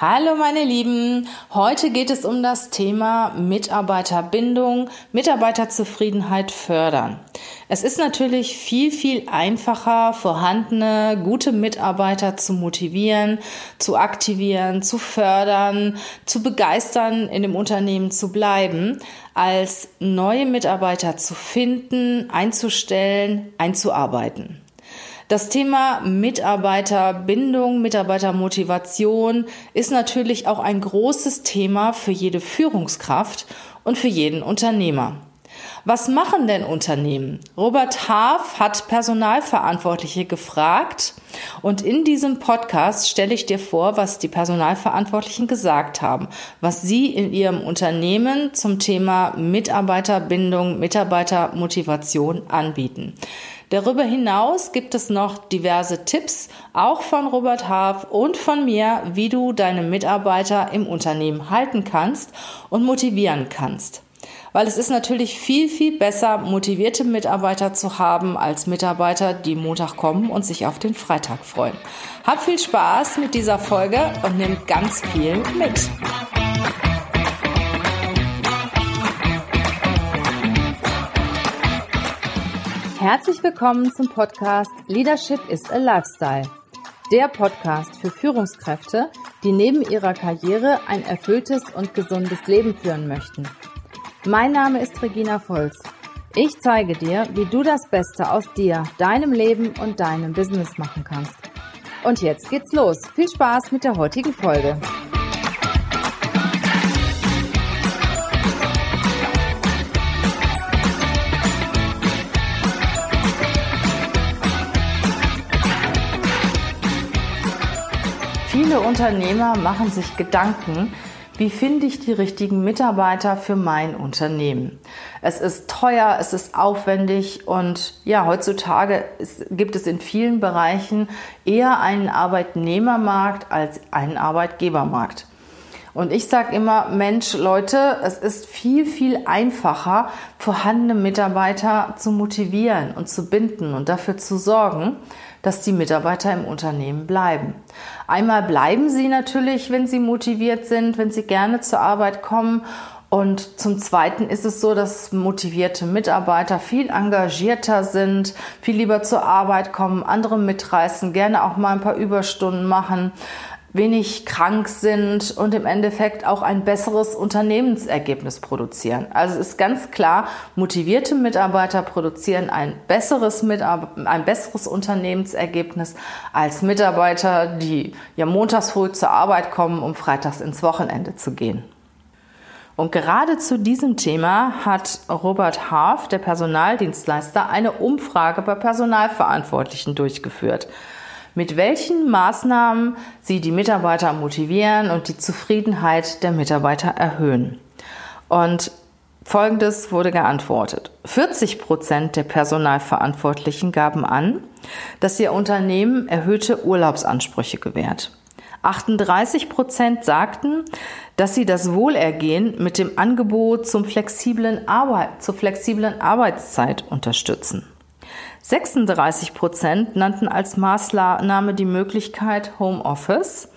Hallo meine Lieben, heute geht es um das Thema Mitarbeiterbindung, Mitarbeiterzufriedenheit fördern. Es ist natürlich viel, viel einfacher, vorhandene, gute Mitarbeiter zu motivieren, zu aktivieren, zu fördern, zu begeistern, in dem Unternehmen zu bleiben, als neue Mitarbeiter zu finden, einzustellen, einzuarbeiten. Das Thema Mitarbeiterbindung, Mitarbeitermotivation ist natürlich auch ein großes Thema für jede Führungskraft und für jeden Unternehmer. Was machen denn Unternehmen? Robert Haaf hat Personalverantwortliche gefragt und in diesem Podcast stelle ich dir vor, was die Personalverantwortlichen gesagt haben, was sie in ihrem Unternehmen zum Thema Mitarbeiterbindung, Mitarbeitermotivation anbieten. Darüber hinaus gibt es noch diverse Tipps, auch von Robert Haaf und von mir, wie du deine Mitarbeiter im Unternehmen halten kannst und motivieren kannst. Weil es ist natürlich viel, viel besser, motivierte Mitarbeiter zu haben, als Mitarbeiter, die Montag kommen und sich auf den Freitag freuen. Hab viel Spaß mit dieser Folge und nimm ganz viel mit. Herzlich willkommen zum Podcast Leadership is a Lifestyle. Der Podcast für Führungskräfte, die neben ihrer Karriere ein erfülltes und gesundes Leben führen möchten. Mein Name ist Regina Volz. Ich zeige dir, wie du das Beste aus dir, deinem Leben und deinem Business machen kannst. Und jetzt geht's los. Viel Spaß mit der heutigen Folge. Viele Unternehmer machen sich Gedanken, wie finde ich die richtigen Mitarbeiter für mein Unternehmen? Es ist teuer, es ist aufwendig und ja, heutzutage gibt es in vielen Bereichen eher einen Arbeitnehmermarkt als einen Arbeitgebermarkt. Und ich sage immer, Mensch, Leute, es ist viel, viel einfacher, vorhandene Mitarbeiter zu motivieren und zu binden und dafür zu sorgen, dass die Mitarbeiter im Unternehmen bleiben. Einmal bleiben sie natürlich, wenn sie motiviert sind, wenn sie gerne zur Arbeit kommen. Und zum Zweiten ist es so, dass motivierte Mitarbeiter viel engagierter sind, viel lieber zur Arbeit kommen, andere mitreißen, gerne auch mal ein paar Überstunden machen wenig krank sind und im Endeffekt auch ein besseres Unternehmensergebnis produzieren. Also ist ganz klar, motivierte Mitarbeiter produzieren ein besseres, ein besseres Unternehmensergebnis als Mitarbeiter, die ja montags früh zur Arbeit kommen, um freitags ins Wochenende zu gehen. Und gerade zu diesem Thema hat Robert Haaf, der Personaldienstleister, eine Umfrage bei Personalverantwortlichen durchgeführt mit welchen Maßnahmen sie die Mitarbeiter motivieren und die Zufriedenheit der Mitarbeiter erhöhen. Und Folgendes wurde geantwortet. 40 Prozent der Personalverantwortlichen gaben an, dass ihr Unternehmen erhöhte Urlaubsansprüche gewährt. 38 Prozent sagten, dass sie das Wohlergehen mit dem Angebot zum flexiblen Arbeit, zur flexiblen Arbeitszeit unterstützen. 36 Prozent nannten als Maßnahme die Möglichkeit Homeoffice.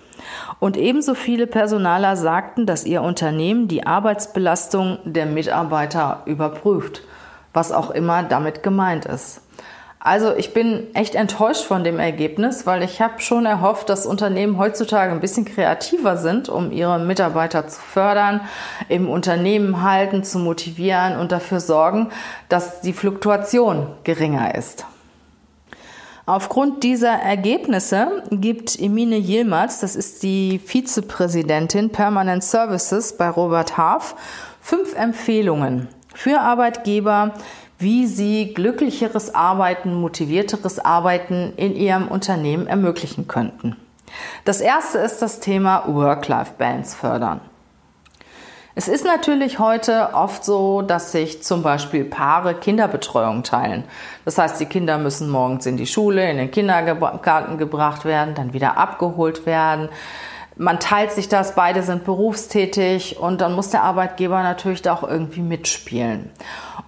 Und ebenso viele Personaler sagten, dass ihr Unternehmen die Arbeitsbelastung der Mitarbeiter überprüft, was auch immer damit gemeint ist. Also ich bin echt enttäuscht von dem Ergebnis, weil ich habe schon erhofft, dass Unternehmen heutzutage ein bisschen kreativer sind, um ihre Mitarbeiter zu fördern, im Unternehmen halten, zu motivieren und dafür sorgen, dass die Fluktuation geringer ist. Aufgrund dieser Ergebnisse gibt Emine Yilmaz, das ist die Vizepräsidentin Permanent Services bei Robert Half, fünf Empfehlungen für Arbeitgeber, wie sie glücklicheres Arbeiten, motivierteres Arbeiten in ihrem Unternehmen ermöglichen könnten. Das erste ist das Thema Work-Life-Balance fördern. Es ist natürlich heute oft so, dass sich zum Beispiel Paare Kinderbetreuung teilen. Das heißt, die Kinder müssen morgens in die Schule, in den Kindergarten gebracht werden, dann wieder abgeholt werden. Man teilt sich das, beide sind berufstätig und dann muss der Arbeitgeber natürlich da auch irgendwie mitspielen.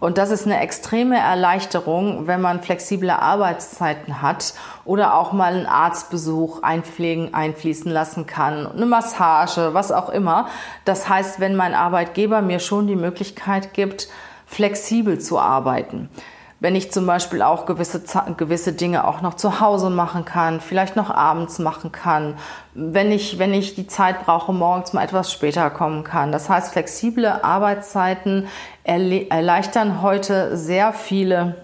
Und das ist eine extreme Erleichterung, wenn man flexible Arbeitszeiten hat oder auch mal einen Arztbesuch einpflegen, einfließen lassen kann, eine Massage, was auch immer. Das heißt, wenn mein Arbeitgeber mir schon die Möglichkeit gibt, flexibel zu arbeiten wenn ich zum Beispiel auch gewisse, gewisse Dinge auch noch zu Hause machen kann, vielleicht noch abends machen kann, wenn ich, wenn ich die Zeit brauche, morgens mal etwas später kommen kann. Das heißt, flexible Arbeitszeiten erleichtern heute sehr viele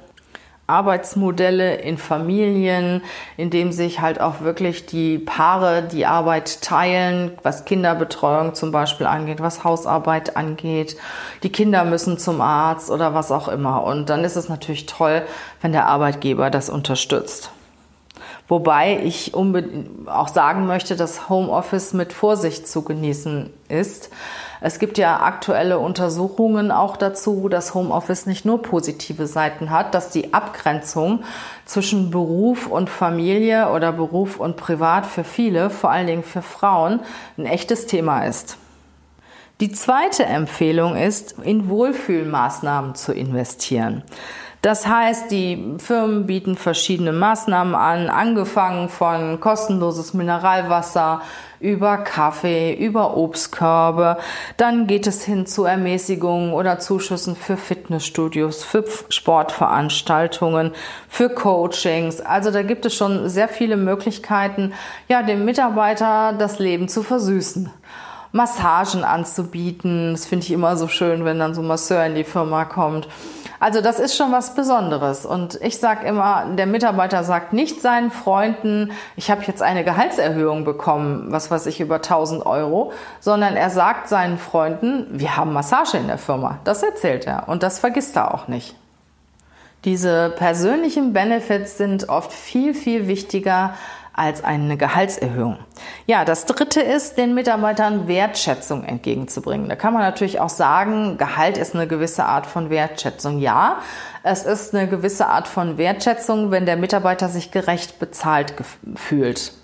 Arbeitsmodelle in Familien, in dem sich halt auch wirklich die Paare die Arbeit teilen, was Kinderbetreuung zum Beispiel angeht, was Hausarbeit angeht. Die Kinder müssen zum Arzt oder was auch immer. Und dann ist es natürlich toll, wenn der Arbeitgeber das unterstützt. Wobei ich auch sagen möchte, dass Homeoffice mit Vorsicht zu genießen ist. Es gibt ja aktuelle Untersuchungen auch dazu, dass Homeoffice nicht nur positive Seiten hat, dass die Abgrenzung zwischen Beruf und Familie oder Beruf und Privat für viele, vor allen Dingen für Frauen, ein echtes Thema ist. Die zweite Empfehlung ist, in Wohlfühlmaßnahmen zu investieren. Das heißt, die Firmen bieten verschiedene Maßnahmen an, angefangen von kostenloses Mineralwasser über Kaffee, über Obstkörbe. Dann geht es hin zu Ermäßigungen oder Zuschüssen für Fitnessstudios, für Sportveranstaltungen, für Coachings. Also da gibt es schon sehr viele Möglichkeiten, ja, dem Mitarbeiter das Leben zu versüßen. Massagen anzubieten. Das finde ich immer so schön, wenn dann so ein Masseur in die Firma kommt. Also das ist schon was Besonderes. Und ich sage immer, der Mitarbeiter sagt nicht seinen Freunden, ich habe jetzt eine Gehaltserhöhung bekommen, was weiß ich, über 1000 Euro, sondern er sagt seinen Freunden, wir haben Massage in der Firma. Das erzählt er und das vergisst er auch nicht. Diese persönlichen Benefits sind oft viel, viel wichtiger als eine Gehaltserhöhung. Ja, das dritte ist, den Mitarbeitern Wertschätzung entgegenzubringen. Da kann man natürlich auch sagen, Gehalt ist eine gewisse Art von Wertschätzung. Ja, es ist eine gewisse Art von Wertschätzung, wenn der Mitarbeiter sich gerecht bezahlt fühlt.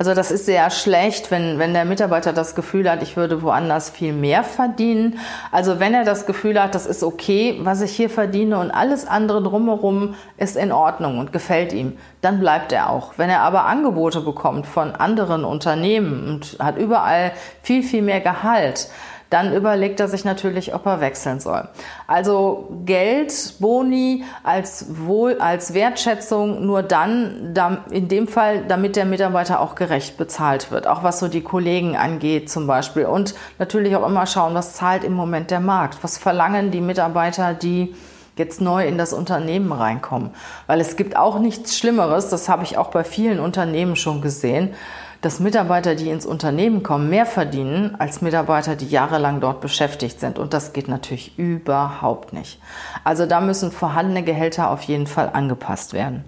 Also das ist sehr schlecht, wenn, wenn der Mitarbeiter das Gefühl hat, ich würde woanders viel mehr verdienen. Also wenn er das Gefühl hat, das ist okay, was ich hier verdiene und alles andere drumherum ist in Ordnung und gefällt ihm, dann bleibt er auch. Wenn er aber Angebote bekommt von anderen Unternehmen und hat überall viel, viel mehr Gehalt, dann überlegt er sich natürlich, ob er wechseln soll. Also Geld, Boni als Wohl, als Wertschätzung nur dann, in dem Fall, damit der Mitarbeiter auch gerecht bezahlt wird. Auch was so die Kollegen angeht zum Beispiel. Und natürlich auch immer schauen, was zahlt im Moment der Markt? Was verlangen die Mitarbeiter, die jetzt neu in das Unternehmen reinkommen? Weil es gibt auch nichts Schlimmeres, das habe ich auch bei vielen Unternehmen schon gesehen, dass Mitarbeiter, die ins Unternehmen kommen, mehr verdienen als Mitarbeiter, die jahrelang dort beschäftigt sind. Und das geht natürlich überhaupt nicht. Also da müssen vorhandene Gehälter auf jeden Fall angepasst werden.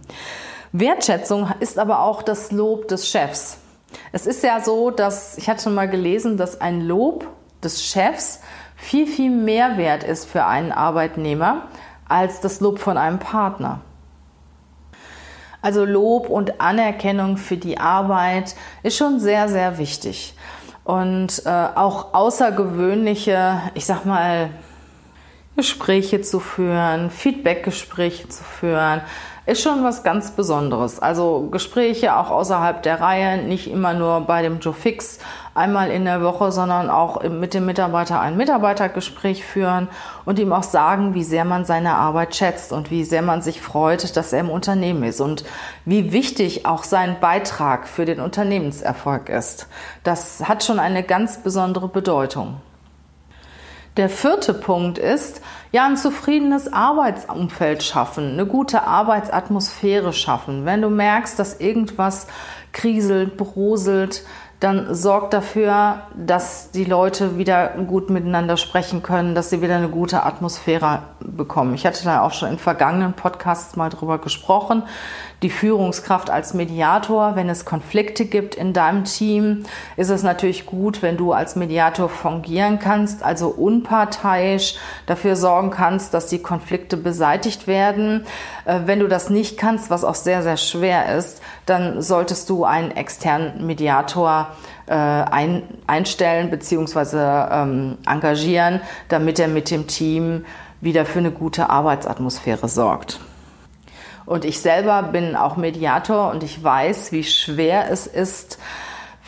Wertschätzung ist aber auch das Lob des Chefs. Es ist ja so, dass ich hatte schon mal gelesen, dass ein Lob des Chefs viel, viel mehr wert ist für einen Arbeitnehmer als das Lob von einem Partner. Also Lob und Anerkennung für die Arbeit ist schon sehr, sehr wichtig. Und äh, auch außergewöhnliche, ich sag mal, Gespräche zu führen, Feedbackgespräche zu führen, ist schon was ganz Besonderes. Also Gespräche auch außerhalb der Reihe, nicht immer nur bei dem Joe Fix einmal in der Woche, sondern auch mit dem Mitarbeiter ein Mitarbeitergespräch führen und ihm auch sagen, wie sehr man seine Arbeit schätzt und wie sehr man sich freut, dass er im Unternehmen ist und wie wichtig auch sein Beitrag für den Unternehmenserfolg ist. Das hat schon eine ganz besondere Bedeutung. Der vierte Punkt ist, ja, ein zufriedenes Arbeitsumfeld schaffen, eine gute Arbeitsatmosphäre schaffen. Wenn du merkst, dass irgendwas kriselt, broselt, dann sorgt dafür, dass die Leute wieder gut miteinander sprechen können, dass sie wieder eine gute Atmosphäre bekommen. Ich hatte da auch schon in vergangenen Podcasts mal drüber gesprochen. Die Führungskraft als Mediator, wenn es Konflikte gibt in deinem Team, ist es natürlich gut, wenn du als Mediator fungieren kannst, also unparteiisch dafür sorgen kannst, dass die Konflikte beseitigt werden. Äh, wenn du das nicht kannst, was auch sehr, sehr schwer ist, dann solltest du einen externen Mediator äh, ein, einstellen bzw. Ähm, engagieren, damit er mit dem Team wieder für eine gute Arbeitsatmosphäre sorgt. Und ich selber bin auch Mediator und ich weiß, wie schwer es ist,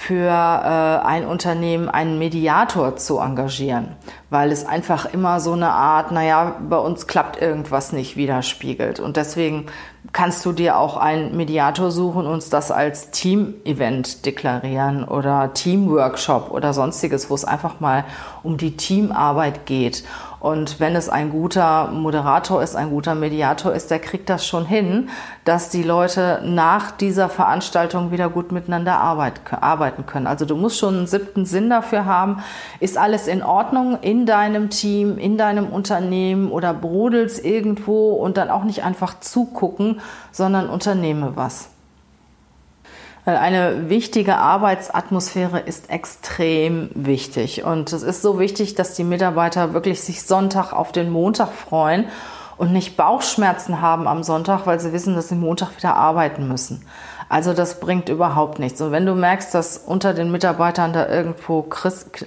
für äh, ein Unternehmen einen Mediator zu engagieren, weil es einfach immer so eine Art, naja, bei uns klappt irgendwas nicht, widerspiegelt. Und deswegen kannst du dir auch einen Mediator suchen und uns das als Team-Event deklarieren oder Team-Workshop oder sonstiges, wo es einfach mal um die Teamarbeit geht. Und wenn es ein guter Moderator ist, ein guter Mediator ist, der kriegt das schon hin, dass die Leute nach dieser Veranstaltung wieder gut miteinander arbeiten können. Also du musst schon einen siebten Sinn dafür haben. Ist alles in Ordnung in deinem Team, in deinem Unternehmen oder brodelst irgendwo und dann auch nicht einfach zugucken, sondern unternehme was. Weil eine wichtige Arbeitsatmosphäre ist extrem wichtig. Und es ist so wichtig, dass die Mitarbeiter wirklich sich Sonntag auf den Montag freuen und nicht Bauchschmerzen haben am Sonntag, weil sie wissen, dass sie Montag wieder arbeiten müssen. Also das bringt überhaupt nichts. Und wenn du merkst, dass unter den Mitarbeitern da irgendwo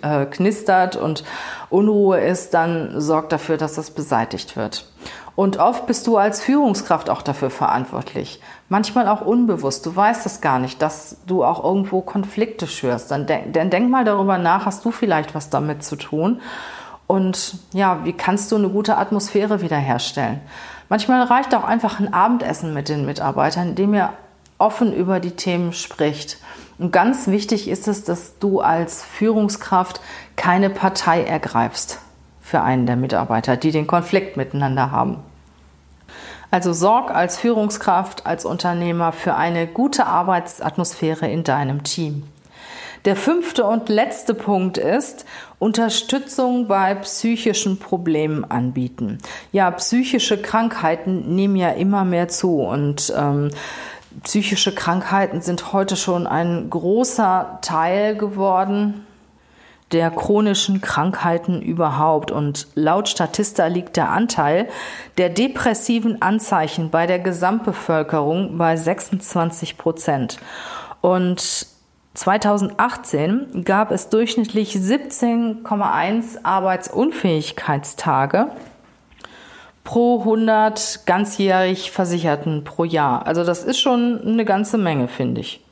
äh, knistert und Unruhe ist, dann sorg dafür, dass das beseitigt wird. Und oft bist du als Führungskraft auch dafür verantwortlich. Manchmal auch unbewusst. Du weißt es gar nicht, dass du auch irgendwo Konflikte schürst. Dann, denk, dann denk mal darüber nach, hast du vielleicht was damit zu tun? Und ja, wie kannst du eine gute Atmosphäre wiederherstellen? Manchmal reicht auch einfach ein Abendessen mit den Mitarbeitern, in dem ihr offen über die Themen spricht. Und ganz wichtig ist es, dass du als Führungskraft keine Partei ergreifst für einen der Mitarbeiter, die den Konflikt miteinander haben. Also sorg als Führungskraft, als Unternehmer für eine gute Arbeitsatmosphäre in deinem Team. Der fünfte und letzte Punkt ist Unterstützung bei psychischen Problemen anbieten. Ja, psychische Krankheiten nehmen ja immer mehr zu und ähm, psychische Krankheiten sind heute schon ein großer Teil geworden der chronischen Krankheiten überhaupt. Und laut Statista liegt der Anteil der depressiven Anzeichen bei der Gesamtbevölkerung bei 26 Prozent. Und 2018 gab es durchschnittlich 17,1 Arbeitsunfähigkeitstage pro 100 ganzjährig Versicherten pro Jahr. Also das ist schon eine ganze Menge, finde ich.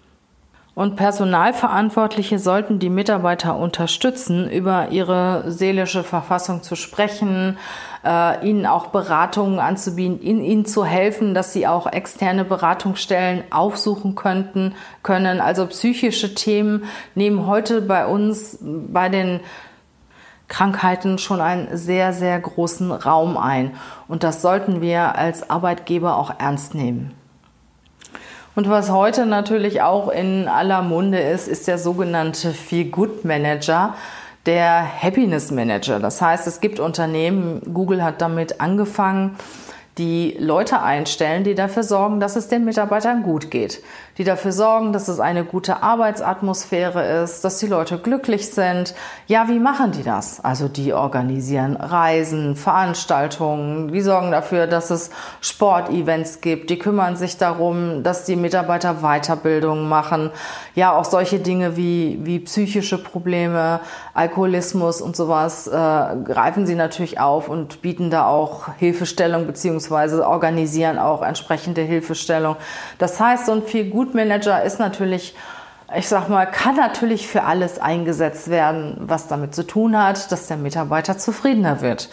Und Personalverantwortliche sollten die Mitarbeiter unterstützen, über ihre seelische Verfassung zu sprechen, äh, ihnen auch Beratungen anzubieten, ihnen, ihnen zu helfen, dass sie auch externe Beratungsstellen aufsuchen könnten, können. Also psychische Themen nehmen heute bei uns bei den Krankheiten schon einen sehr, sehr großen Raum ein. Und das sollten wir als Arbeitgeber auch ernst nehmen. Und was heute natürlich auch in aller Munde ist, ist der sogenannte Feel Good Manager, der Happiness Manager. Das heißt, es gibt Unternehmen, Google hat damit angefangen, die Leute einstellen, die dafür sorgen, dass es den Mitarbeitern gut geht, die dafür sorgen, dass es eine gute Arbeitsatmosphäre ist, dass die Leute glücklich sind. Ja, wie machen die das? Also die organisieren Reisen, Veranstaltungen, die sorgen dafür, dass es Sportevents gibt, die kümmern sich darum, dass die Mitarbeiter Weiterbildungen machen. Ja, auch solche Dinge wie, wie psychische Probleme, Alkoholismus und sowas äh, greifen sie natürlich auf und bieten da auch Hilfestellung beziehungsweise beziehungsweise organisieren auch entsprechende Hilfestellung. Das heißt, so ein viel Gutmanager ist natürlich ich sag mal, kann natürlich für alles eingesetzt werden, was damit zu tun hat, dass der Mitarbeiter zufriedener wird.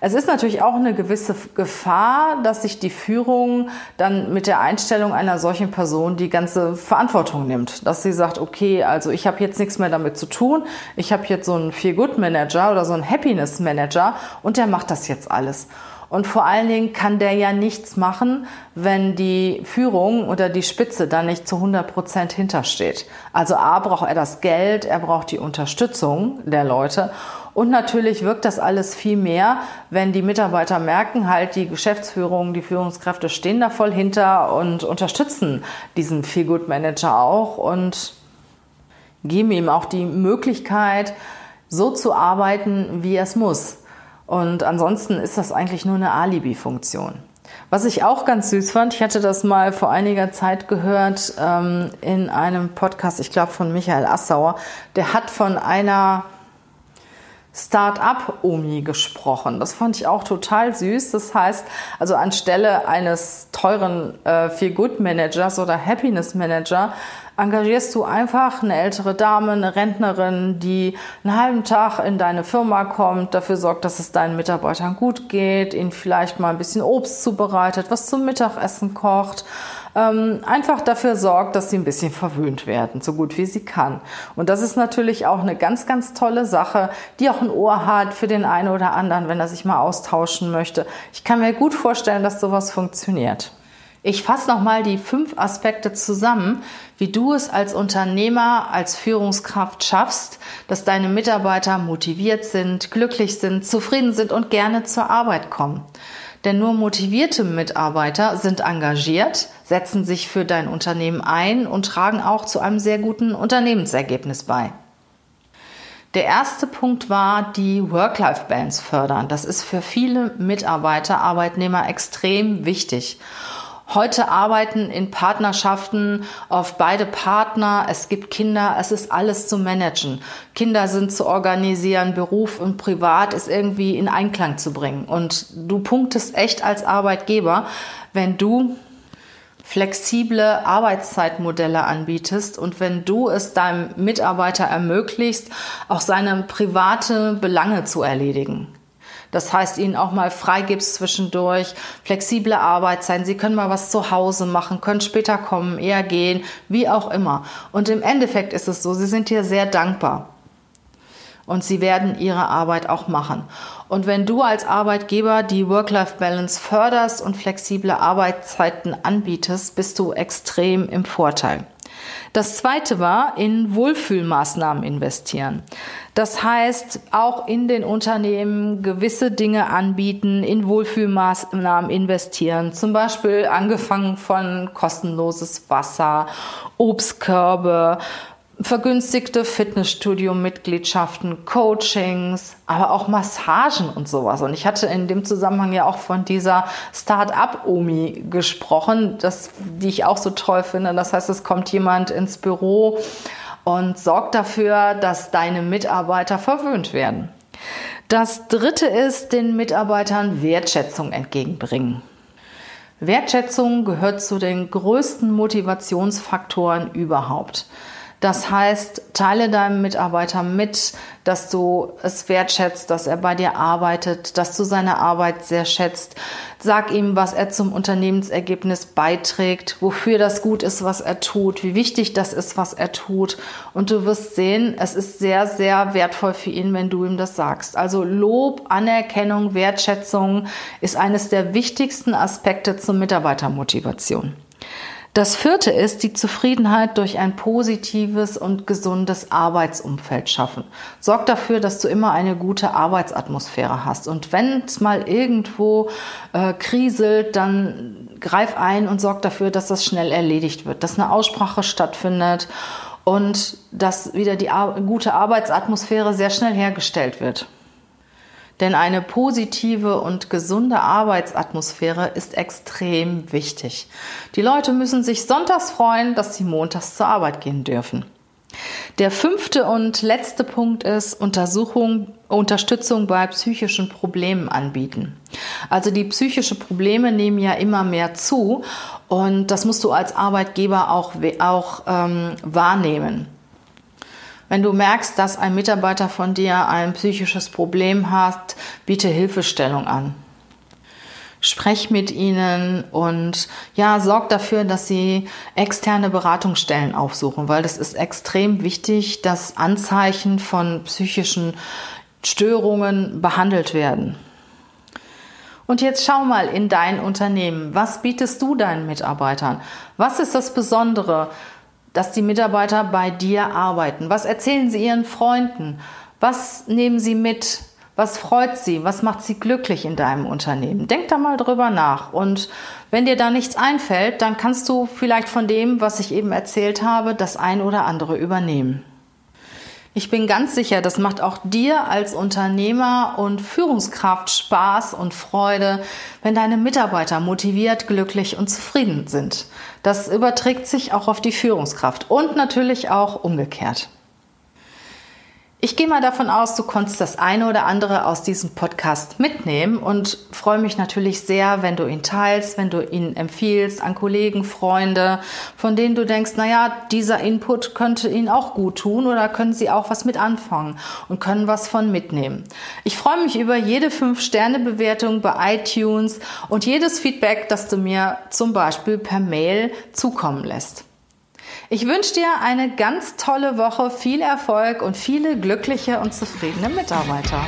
Es ist natürlich auch eine gewisse Gefahr, dass sich die Führung dann mit der Einstellung einer solchen Person die ganze Verantwortung nimmt. Dass sie sagt, okay, also ich habe jetzt nichts mehr damit zu tun. Ich habe jetzt so einen Feel-Good-Manager oder so einen Happiness-Manager und der macht das jetzt alles. Und vor allen Dingen kann der ja nichts machen, wenn die Führung oder die Spitze da nicht zu 100 Prozent hintersteht. Also A braucht er das Geld, er braucht die Unterstützung der Leute. Und natürlich wirkt das alles viel mehr, wenn die Mitarbeiter merken, halt die Geschäftsführung, die Führungskräfte stehen da voll hinter und unterstützen diesen Feel Good Manager auch und geben ihm auch die Möglichkeit, so zu arbeiten, wie es muss. Und ansonsten ist das eigentlich nur eine Alibi-Funktion. Was ich auch ganz süß fand, ich hatte das mal vor einiger Zeit gehört ähm, in einem Podcast, ich glaube von Michael Assauer, der hat von einer Start-up-Omi gesprochen. Das fand ich auch total süß. Das heißt, also anstelle eines teuren äh, Feel-Good-Managers oder Happiness-Manager engagierst du einfach eine ältere Dame, eine Rentnerin, die einen halben Tag in deine Firma kommt, dafür sorgt, dass es deinen Mitarbeitern gut geht, ihnen vielleicht mal ein bisschen Obst zubereitet, was zum Mittagessen kocht, ähm, einfach dafür sorgt, dass sie ein bisschen verwöhnt werden, so gut wie sie kann. Und das ist natürlich auch eine ganz, ganz tolle Sache, die auch ein Ohr hat für den einen oder anderen, wenn er sich mal austauschen möchte. Ich kann mir gut vorstellen, dass sowas funktioniert. Ich fasse nochmal die fünf Aspekte zusammen, wie du es als Unternehmer, als Führungskraft schaffst, dass deine Mitarbeiter motiviert sind, glücklich sind, zufrieden sind und gerne zur Arbeit kommen. Denn nur motivierte Mitarbeiter sind engagiert, setzen sich für dein Unternehmen ein und tragen auch zu einem sehr guten Unternehmensergebnis bei. Der erste Punkt war die Work-Life-Balance fördern. Das ist für viele Mitarbeiter, Arbeitnehmer extrem wichtig. Heute arbeiten in Partnerschaften auf beide Partner. Es gibt Kinder, es ist alles zu managen. Kinder sind zu organisieren, Beruf und Privat ist irgendwie in Einklang zu bringen. Und du punktest echt als Arbeitgeber, wenn du flexible Arbeitszeitmodelle anbietest und wenn du es deinem Mitarbeiter ermöglicht, auch seine private Belange zu erledigen. Das heißt, ihnen auch mal freigibst zwischendurch, flexible Arbeitszeiten. Sie können mal was zu Hause machen, können später kommen, eher gehen, wie auch immer. Und im Endeffekt ist es so, sie sind dir sehr dankbar. Und sie werden ihre Arbeit auch machen. Und wenn du als Arbeitgeber die Work-Life-Balance förderst und flexible Arbeitszeiten anbietest, bist du extrem im Vorteil. Das zweite war in Wohlfühlmaßnahmen investieren. Das heißt, auch in den Unternehmen gewisse Dinge anbieten, in Wohlfühlmaßnahmen investieren. Zum Beispiel angefangen von kostenloses Wasser, Obstkörbe, vergünstigte Fitnessstudio-Mitgliedschaften, Coachings, aber auch Massagen und sowas. Und ich hatte in dem Zusammenhang ja auch von dieser Start-up-Omi gesprochen, das, die ich auch so toll finde. Das heißt, es kommt jemand ins Büro und sorgt dafür, dass deine Mitarbeiter verwöhnt werden. Das dritte ist, den Mitarbeitern Wertschätzung entgegenbringen. Wertschätzung gehört zu den größten Motivationsfaktoren überhaupt. Das heißt, teile deinem Mitarbeiter mit, dass du es wertschätzt, dass er bei dir arbeitet, dass du seine Arbeit sehr schätzt. Sag ihm, was er zum Unternehmensergebnis beiträgt, wofür das gut ist, was er tut, wie wichtig das ist, was er tut. Und du wirst sehen, es ist sehr, sehr wertvoll für ihn, wenn du ihm das sagst. Also Lob, Anerkennung, Wertschätzung ist eines der wichtigsten Aspekte zur Mitarbeitermotivation. Das vierte ist die Zufriedenheit durch ein positives und gesundes Arbeitsumfeld schaffen. Sorg dafür, dass du immer eine gute Arbeitsatmosphäre hast. Und wenn es mal irgendwo äh, kriselt, dann greif ein und sorg dafür, dass das schnell erledigt wird, dass eine Aussprache stattfindet und dass wieder die Ar gute Arbeitsatmosphäre sehr schnell hergestellt wird. Denn eine positive und gesunde Arbeitsatmosphäre ist extrem wichtig. Die Leute müssen sich sonntags freuen, dass sie montags zur Arbeit gehen dürfen. Der fünfte und letzte Punkt ist Untersuchung, Unterstützung bei psychischen Problemen anbieten. Also die psychischen Probleme nehmen ja immer mehr zu und das musst du als Arbeitgeber auch, auch ähm, wahrnehmen. Wenn du merkst, dass ein Mitarbeiter von dir ein psychisches Problem hat, biete Hilfestellung an. Sprech mit ihnen und ja, sorg dafür, dass sie externe Beratungsstellen aufsuchen, weil das ist extrem wichtig, dass Anzeichen von psychischen Störungen behandelt werden. Und jetzt schau mal in dein Unternehmen. Was bietest du deinen Mitarbeitern? Was ist das Besondere? Dass die Mitarbeiter bei dir arbeiten? Was erzählen sie ihren Freunden? Was nehmen sie mit? Was freut sie? Was macht sie glücklich in deinem Unternehmen? Denk da mal drüber nach. Und wenn dir da nichts einfällt, dann kannst du vielleicht von dem, was ich eben erzählt habe, das ein oder andere übernehmen. Ich bin ganz sicher, das macht auch dir als Unternehmer und Führungskraft Spaß und Freude, wenn deine Mitarbeiter motiviert, glücklich und zufrieden sind. Das überträgt sich auch auf die Führungskraft und natürlich auch umgekehrt. Ich gehe mal davon aus, du konntest das eine oder andere aus diesem Podcast mitnehmen und freue mich natürlich sehr, wenn du ihn teilst, wenn du ihn empfiehlst an Kollegen, Freunde, von denen du denkst, naja, dieser Input könnte ihnen auch gut tun oder können sie auch was mit anfangen und können was von mitnehmen. Ich freue mich über jede 5-Sterne-Bewertung bei iTunes und jedes Feedback, das du mir zum Beispiel per Mail zukommen lässt. Ich wünsche dir eine ganz tolle Woche, viel Erfolg und viele glückliche und zufriedene Mitarbeiter.